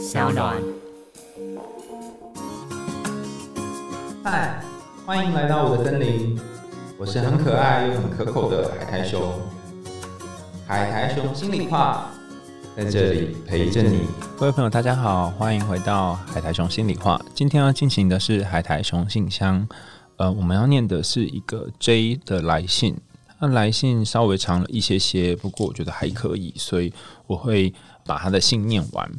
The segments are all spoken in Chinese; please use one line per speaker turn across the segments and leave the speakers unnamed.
小暖。
嗨，欢迎来到我的森林，我是很可爱又很可口的海苔熊。海苔熊心里话，在这里陪着你。各位朋友，大家好，欢迎回到海苔熊心里话。今天要进行的是海苔熊信箱，呃，我们要念的是一个 J 的来信。那来信稍微长了一些些，不过我觉得还可以，所以我会把他的信念完。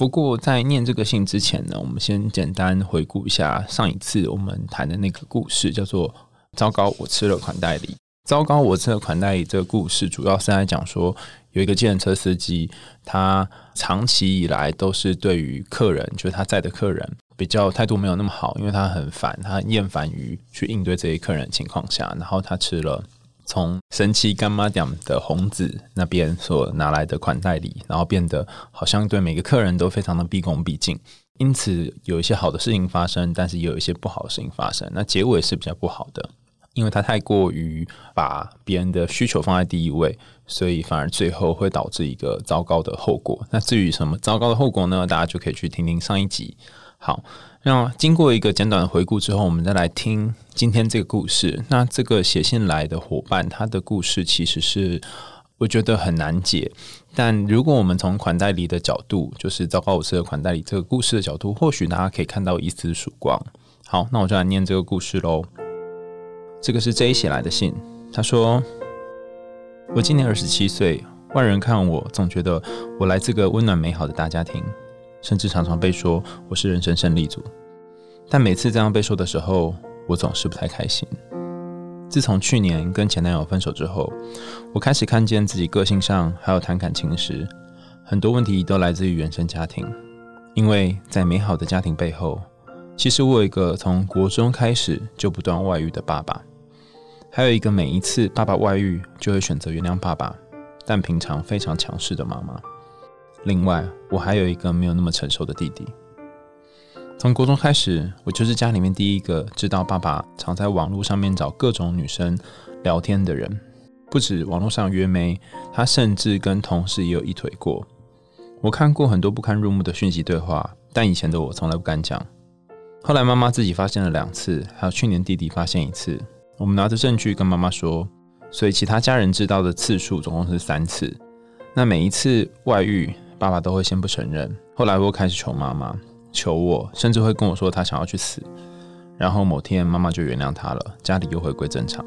不过在念这个信之前呢，我们先简单回顾一下上一次我们谈的那个故事，叫做“糟糕，我吃了款待礼”。糟糕，我吃了款待礼这个故事，主要是在讲说有一个计程车司机，他长期以来都是对于客人，就是他在的客人，比较态度没有那么好，因为他很烦，他很厌烦于去应对这些客人的情况下，然后他吃了。从神奇干妈店的红子那边所拿来的款待礼，然后变得好像对每个客人都非常的毕恭毕敬，因此有一些好的事情发生，但是也有一些不好的事情发生。那结尾是比较不好的，因为他太过于把别人的需求放在第一位，所以反而最后会导致一个糟糕的后果。那至于什么糟糕的后果呢？大家就可以去听听上一集。好。那经过一个简短的回顾之后，我们再来听今天这个故事。那这个写信来的伙伴，他的故事其实是我觉得很难解。但如果我们从款待礼的角度，就是糟糕我吃的款待礼这个故事的角度，或许大家可以看到一丝曙光。好，那我就来念这个故事喽。这个是 J 写来的信，他说：“我今年二十七岁，外人看我总觉得我来自个温暖美好的大家庭。”甚至常常被说我是人生胜利组，但每次这样被说的时候，我总是不太开心。自从去年跟前男友分手之后，我开始看见自己个性上还有谈感情时，很多问题都来自于原生家庭。因为在美好的家庭背后，其实我有一个从国中开始就不断外遇的爸爸，还有一个每一次爸爸外遇就会选择原谅爸爸，但平常非常强势的妈妈。另外，我还有一个没有那么成熟的弟弟。从国中开始，我就是家里面第一个知道爸爸常在网络上面找各种女生聊天的人。不止网络上约妹，他甚至跟同事也有一腿过。我看过很多不堪入目的讯息对话，但以前的我从来不敢讲。后来妈妈自己发现了两次，还有去年弟弟发现一次。我们拿着证据跟妈妈说，所以其他家人知道的次数总共是三次。那每一次外遇。爸爸都会先不承认，后来我开始求妈妈，求我，甚至会跟我说他想要去死。然后某天妈妈就原谅他了，家里又回归正常。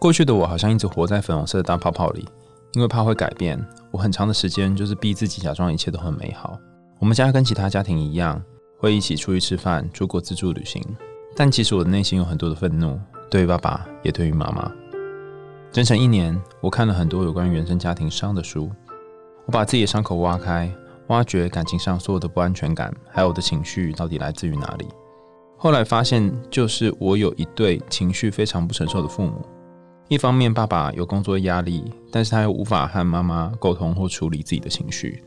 过去的我好像一直活在粉红色的大泡泡里，因为怕会改变，我很长的时间就是逼自己假装一切都很美好。我们家跟其他家庭一样，会一起出去吃饭、出国自助旅行，但其实我的内心有很多的愤怒，对于爸爸，也对于妈妈。整整一年，我看了很多有关原生家庭伤的书。我把自己的伤口挖开，挖掘感情上所有的不安全感，还有我的情绪到底来自于哪里。后来发现，就是我有一对情绪非常不承受的父母。一方面，爸爸有工作压力，但是他又无法和妈妈沟通或处理自己的情绪。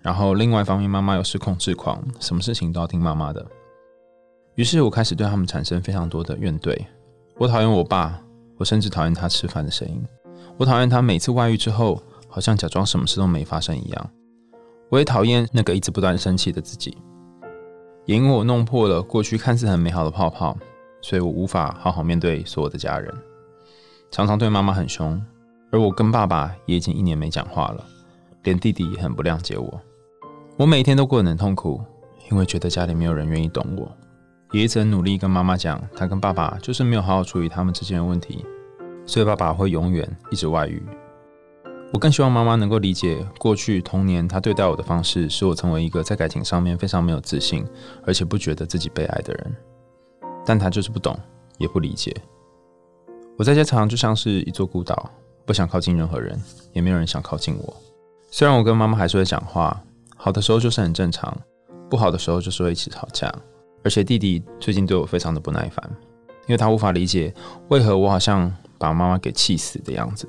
然后，另外一方面，妈妈又是控制狂，什么事情都要听妈妈的。于是我开始对他们产生非常多的怨怼。我讨厌我爸，我甚至讨厌他吃饭的声音。我讨厌他每次外遇之后。好像假装什么事都没发生一样。我也讨厌那个一直不断生气的自己，也因为我弄破了过去看似很美好的泡泡，所以我无法好好面对所有的家人，常常对妈妈很凶。而我跟爸爸也已经一年没讲话了，连弟弟也很不谅解我。我每天都过得很痛苦，因为觉得家里没有人愿意懂我，也一直很努力跟妈妈讲，他跟爸爸就是没有好好处理他们之间的问题，所以爸爸会永远一直外遇。我更希望妈妈能够理解，过去童年她对待我的方式，使我成为一个在感情上面非常没有自信，而且不觉得自己被爱的人。但她就是不懂，也不理解。我在家常常就像是一座孤岛，不想靠近任何人，也没有人想靠近我。虽然我跟妈妈还是会讲话，好的时候就是很正常，不好的时候就是会一起吵架。而且弟弟最近对我非常的不耐烦，因为他无法理解为何我好像把妈妈给气死的样子。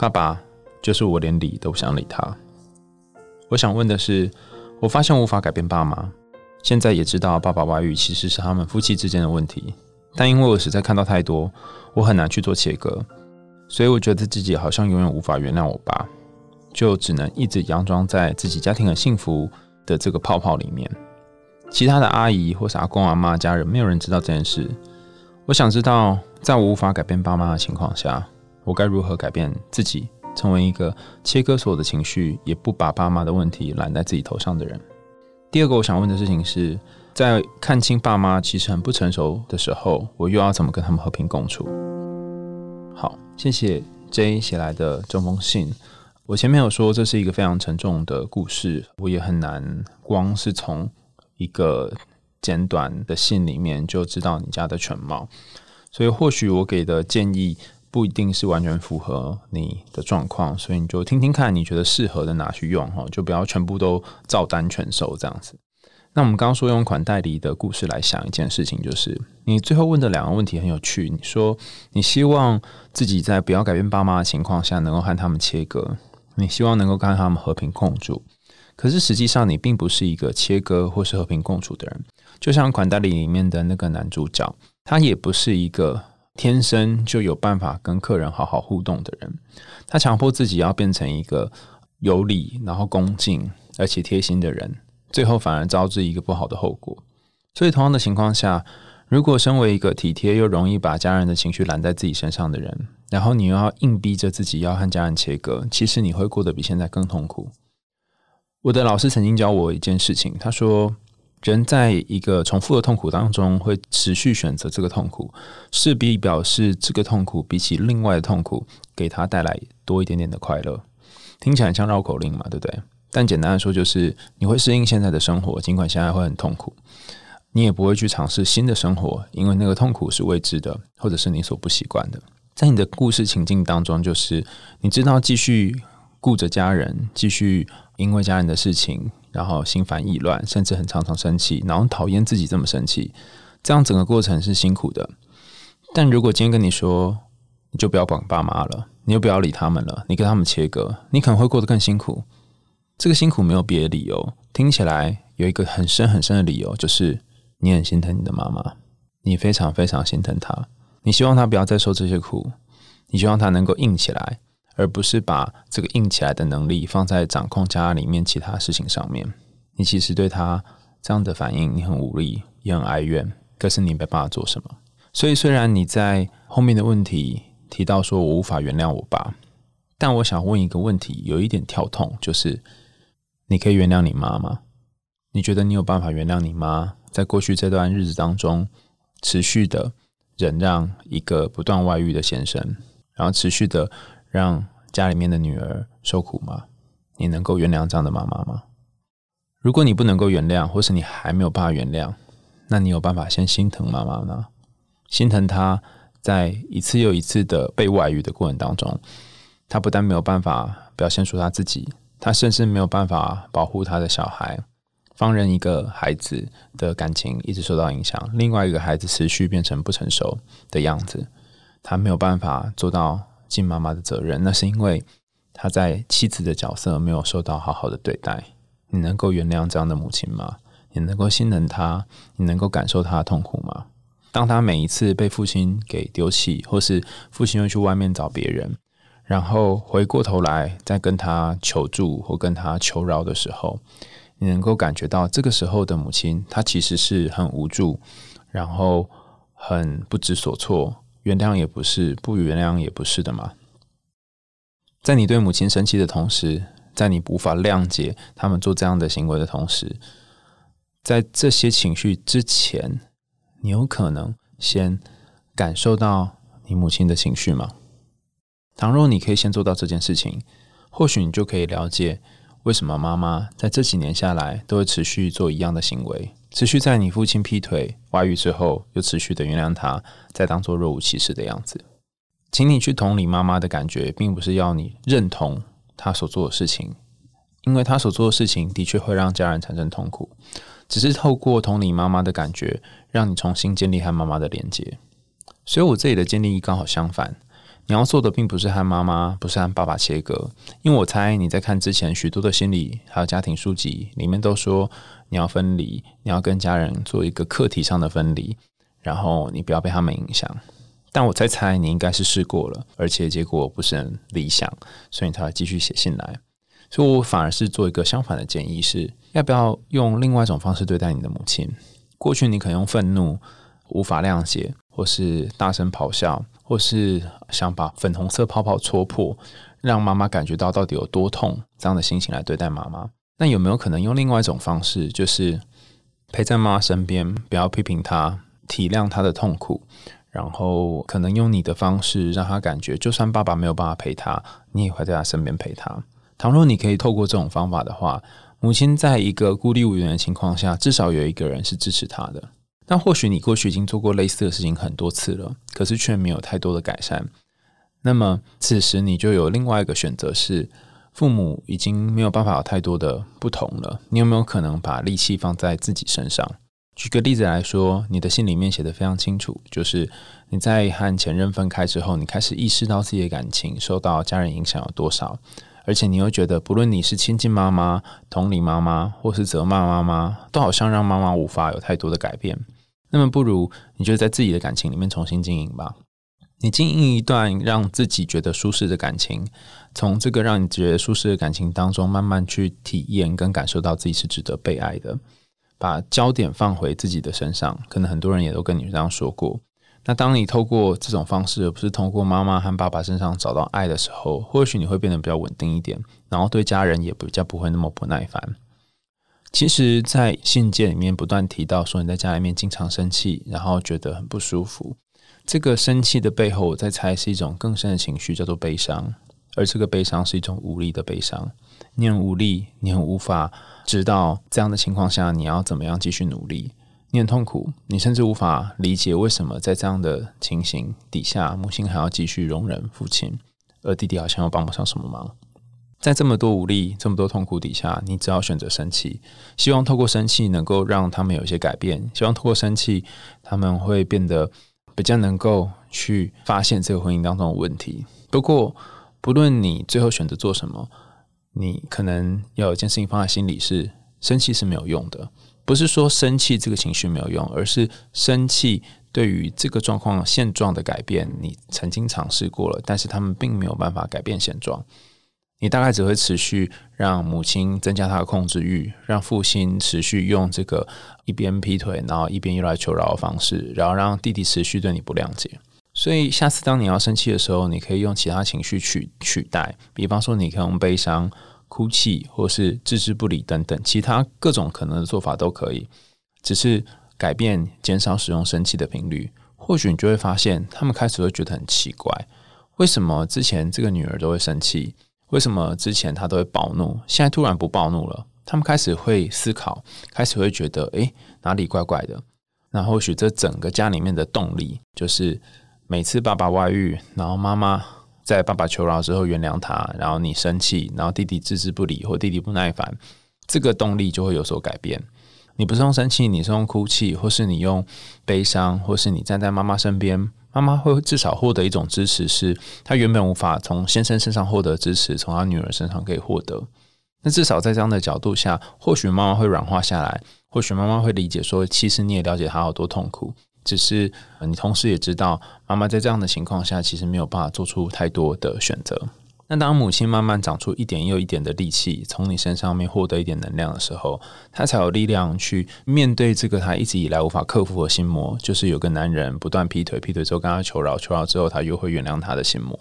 爸爸就是我连理都不想理他。我想问的是，我发现无法改变爸妈，现在也知道爸爸外遇其实是他们夫妻之间的问题，但因为我实在看到太多，我很难去做切割，所以我觉得自己好像永远无法原谅我爸。就只能一直佯装在自己家庭很幸福的这个泡泡里面。其他的阿姨或是阿公阿妈家人，没有人知道这件事。我想知道，在我无法改变爸妈的情况下，我该如何改变自己，成为一个切割所有的情绪，也不把爸妈的问题揽在自己头上的人。第二个我想问的事情是，在看清爸妈其实很不成熟的时候，我又要怎么跟他们和平共处？好，谢谢 J 写来的这封信。我前面有说这是一个非常沉重的故事，我也很难光是从一个简短的信里面就知道你家的全貌，所以或许我给的建议不一定是完全符合你的状况，所以你就听听看，你觉得适合的拿去用哈，就不要全部都照单全收这样子。那我们刚刚说用款代理的故事来想一件事情，就是你最后问的两个问题很有趣。你说你希望自己在不要改变爸妈的情况下，能够和他们切割。你希望能够跟他们和平共处，可是实际上你并不是一个切割或是和平共处的人。就像《款待里》里面的那个男主角，他也不是一个天生就有办法跟客人好好互动的人。他强迫自己要变成一个有礼、然后恭敬而且贴心的人，最后反而招致一个不好的后果。所以，同样的情况下，如果身为一个体贴又容易把家人的情绪揽在自己身上的人，然后你又要硬逼着自己要和家人切割，其实你会过得比现在更痛苦。我的老师曾经教我一件事情，他说，人在一个重复的痛苦当中会持续选择这个痛苦，势必表示这个痛苦比起另外的痛苦给他带来多一点点的快乐。听起来像绕口令嘛，对不对？但简单的说，就是你会适应现在的生活，尽管现在会很痛苦，你也不会去尝试新的生活，因为那个痛苦是未知的，或者是你所不习惯的。在你的故事情境当中，就是你知道继续顾着家人，继续因为家人的事情，然后心烦意乱，甚至很常常生气，然后讨厌自己这么生气，这样整个过程是辛苦的。但如果今天跟你说，你就不要管爸妈了，你又不要理他们了，你跟他们切割，你可能会过得更辛苦。这个辛苦没有别的理由，听起来有一个很深很深的理由，就是你很心疼你的妈妈，你非常非常心疼她。你希望她不要再受这些苦，你希望她能够硬起来，而不是把这个硬起来的能力放在掌控家里面其他事情上面。你其实对他这样的反应，你很无力，也很哀怨，可是你没办法做什么。所以，虽然你在后面的问题提到说我无法原谅我爸，但我想问一个问题，有一点跳痛，就是你可以原谅你妈吗？你觉得你有办法原谅你妈，在过去这段日子当中持续的？忍让一个不断外遇的先生，然后持续的让家里面的女儿受苦吗？你能够原谅这样的妈妈吗？如果你不能够原谅，或是你还没有办法原谅，那你有办法先心疼妈妈呢？心疼她在一次又一次的被外遇的过程当中，她不但没有办法表现出她自己，她甚至没有办法保护她的小孩。放任一个孩子的感情一直受到影响，另外一个孩子持续变成不成熟的样子，他没有办法做到尽妈妈的责任，那是因为他在妻子的角色没有受到好好的对待。你能够原谅这样的母亲吗？你能够心疼他？你能够感受他的痛苦吗？当他每一次被父亲给丢弃，或是父亲又去外面找别人，然后回过头来再跟他求助或跟他求饶的时候，你能够感觉到这个时候的母亲，她其实是很无助，然后很不知所措，原谅也不是，不原谅也不是的嘛。在你对母亲生气的同时，在你无法谅解他们做这样的行为的同时，在这些情绪之前，你有可能先感受到你母亲的情绪吗？倘若你可以先做到这件事情，或许你就可以了解。为什么妈妈在这几年下来都会持续做一样的行为？持续在你父亲劈腿、外遇之后，又持续的原谅他，再当做若无其事的样子？请你去同理妈妈的感觉，并不是要你认同他所做的事情，因为他所做的事情的确会让家人产生痛苦。只是透过同理妈妈的感觉，让你重新建立和妈妈的连接。所以我这里的建立刚好相反。你要做的并不是和妈妈，不是和爸爸切割，因为我猜你在看之前许多的心理还有家庭书籍里面都说你要分离，你要跟家人做一个课题上的分离，然后你不要被他们影响。但我在猜你应该是试过了，而且结果不是很理想，所以你才会继续写信来。所以我反而是做一个相反的建议：是要不要用另外一种方式对待你的母亲？过去你可能用愤怒、无法谅解，或是大声咆哮，或是想把粉红色泡泡戳破，让妈妈感觉到到底有多痛，这样的心情来对待妈妈。那有没有可能用另外一种方式，就是陪在妈妈身边，不要批评她，体谅她的痛苦？然后可能用你的方式让她感觉，就算爸爸没有办法陪她，你也会在她身边陪她。倘若你可以透过这种方法的话，母亲在一个孤立无援的情况下，至少有一个人是支持她的。那或许你过去已经做过类似的事情很多次了，可是却没有太多的改善。那么此时你就有另外一个选择是，父母已经没有办法有太多的不同了。你有没有可能把力气放在自己身上？举个例子来说，你的信里面写的非常清楚，就是你在和前任分开之后，你开始意识到自己的感情受到家人影响有多少，而且你又觉得，不论你是亲近妈妈、同理妈妈，或是责骂妈妈，都好像让妈妈无法有太多的改变。那么，不如你就在自己的感情里面重新经营吧。你经营一段让自己觉得舒适的感情，从这个让你觉得舒适的感情当中，慢慢去体验跟感受到自己是值得被爱的。把焦点放回自己的身上，可能很多人也都跟你这样说过。那当你透过这种方式，而不是通过妈妈和爸爸身上找到爱的时候，或许你会变得比较稳定一点，然后对家人也比较不会那么不耐烦。其实，在信件里面不断提到说你在家里面经常生气，然后觉得很不舒服。这个生气的背后，我在猜是一种更深的情绪，叫做悲伤。而这个悲伤是一种无力的悲伤，你很无力，你很无法知道这样的情况下你要怎么样继续努力，你很痛苦，你甚至无法理解为什么在这样的情形底下，母亲还要继续容忍父亲，而弟弟好像又帮不上什么忙。在这么多无力、这么多痛苦底下，你只好选择生气，希望透过生气能够让他们有一些改变，希望透过生气他们会变得比较能够去发现这个婚姻当中的问题。不过，不论你最后选择做什么，你可能要有件事情放在心里：是生气是没有用的。不是说生气这个情绪没有用，而是生气对于这个状况现状的改变，你曾经尝试过了，但是他们并没有办法改变现状。你大概只会持续让母亲增加她的控制欲，让父亲持续用这个一边劈腿，然后一边又来求饶的方式，然后让弟弟持续对你不谅解。所以，下次当你要生气的时候，你可以用其他情绪取取代，比方说，你可以用悲伤、哭泣，或是置之不理等等，其他各种可能的做法都可以。只是改变、减少使用生气的频率，或许你就会发现，他们开始会觉得很奇怪：为什么之前这个女儿都会生气？为什么之前他都会暴怒？现在突然不暴怒了？他们开始会思考，开始会觉得，诶，哪里怪怪的？那或许这整个家里面的动力就是。每次爸爸外遇，然后妈妈在爸爸求饶之后原谅他，然后你生气，然后弟弟置之不理或弟弟不耐烦，这个动力就会有所改变。你不是用生气，你是用哭泣，或是你用悲伤，或是你站在妈妈身边，妈妈会至少获得一种支持，是她原本无法从先生身上获得支持，从她女儿身上可以获得。那至少在这样的角度下，或许妈妈会软化下来，或许妈妈会理解说，其实你也了解她有多痛苦。只是你同时也知道，妈妈在这样的情况下，其实没有办法做出太多的选择。那当母亲慢慢长出一点又一点的力气，从你身上面获得一点能量的时候，她才有力量去面对这个她一直以来无法克服的心魔，就是有个男人不断劈腿，劈腿之后跟她求饶，求饶之后她又会原谅他的心魔。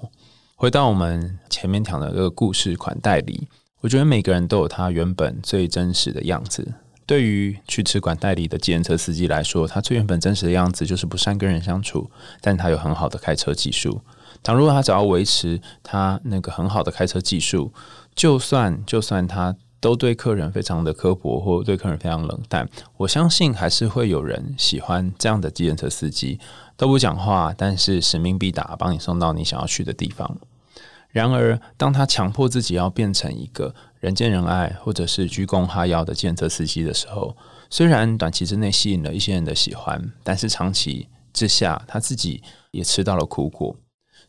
回到我们前面讲的这个故事款待里，我觉得每个人都有他原本最真实的样子。对于去吃管代理的计程车司机来说，他最原本真实的样子就是不善跟人相处，但他有很好的开车技术。倘若他只要维持他那个很好的开车技术，就算就算他都对客人非常的刻薄，或对客人非常冷淡，我相信还是会有人喜欢这样的计程车司机，都不讲话，但是使命必达，帮你送到你想要去的地方。然而，当他强迫自己要变成一个人见人爱，或者是鞠躬哈腰的建车司机的时候，虽然短期之内吸引了一些人的喜欢，但是长期之下，他自己也吃到了苦果。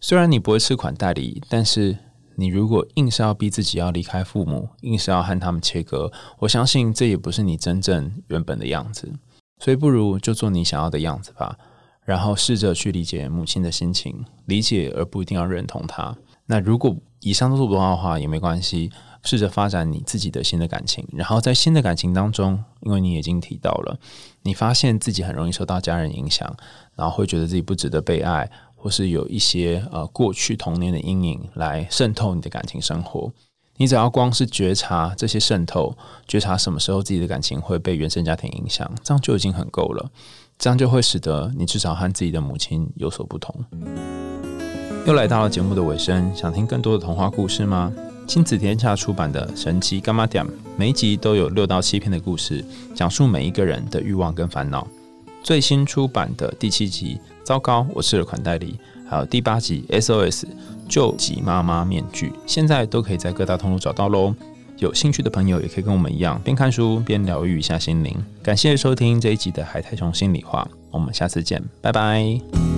虽然你不会吃款代理，但是你如果硬是要逼自己要离开父母，硬是要和他们切割，我相信这也不是你真正原本的样子。所以，不如就做你想要的样子吧，然后试着去理解母亲的心情，理解而不一定要认同她。那如果以上都做不到的话也没关系，试着发展你自己的新的感情。然后在新的感情当中，因为你已经提到了，你发现自己很容易受到家人影响，然后会觉得自己不值得被爱，或是有一些呃过去童年的阴影来渗透你的感情生活。你只要光是觉察这些渗透，觉察什么时候自己的感情会被原生家庭影响，这样就已经很够了。这样就会使得你至少和自己的母亲有所不同。又来到了节目的尾声，想听更多的童话故事吗？亲子天下出版的《神奇干妈点》，每一集都有六到七篇的故事，讲述每一个人的欲望跟烦恼。最新出版的第七集《糟糕，我吃了款代理》，还有第八集《SOS 救急妈妈面具》，现在都可以在各大通路找到喽。有兴趣的朋友也可以跟我们一样，边看书边疗愈一下心灵。感谢收听这一集的海太熊心里话，我们下次见，拜拜。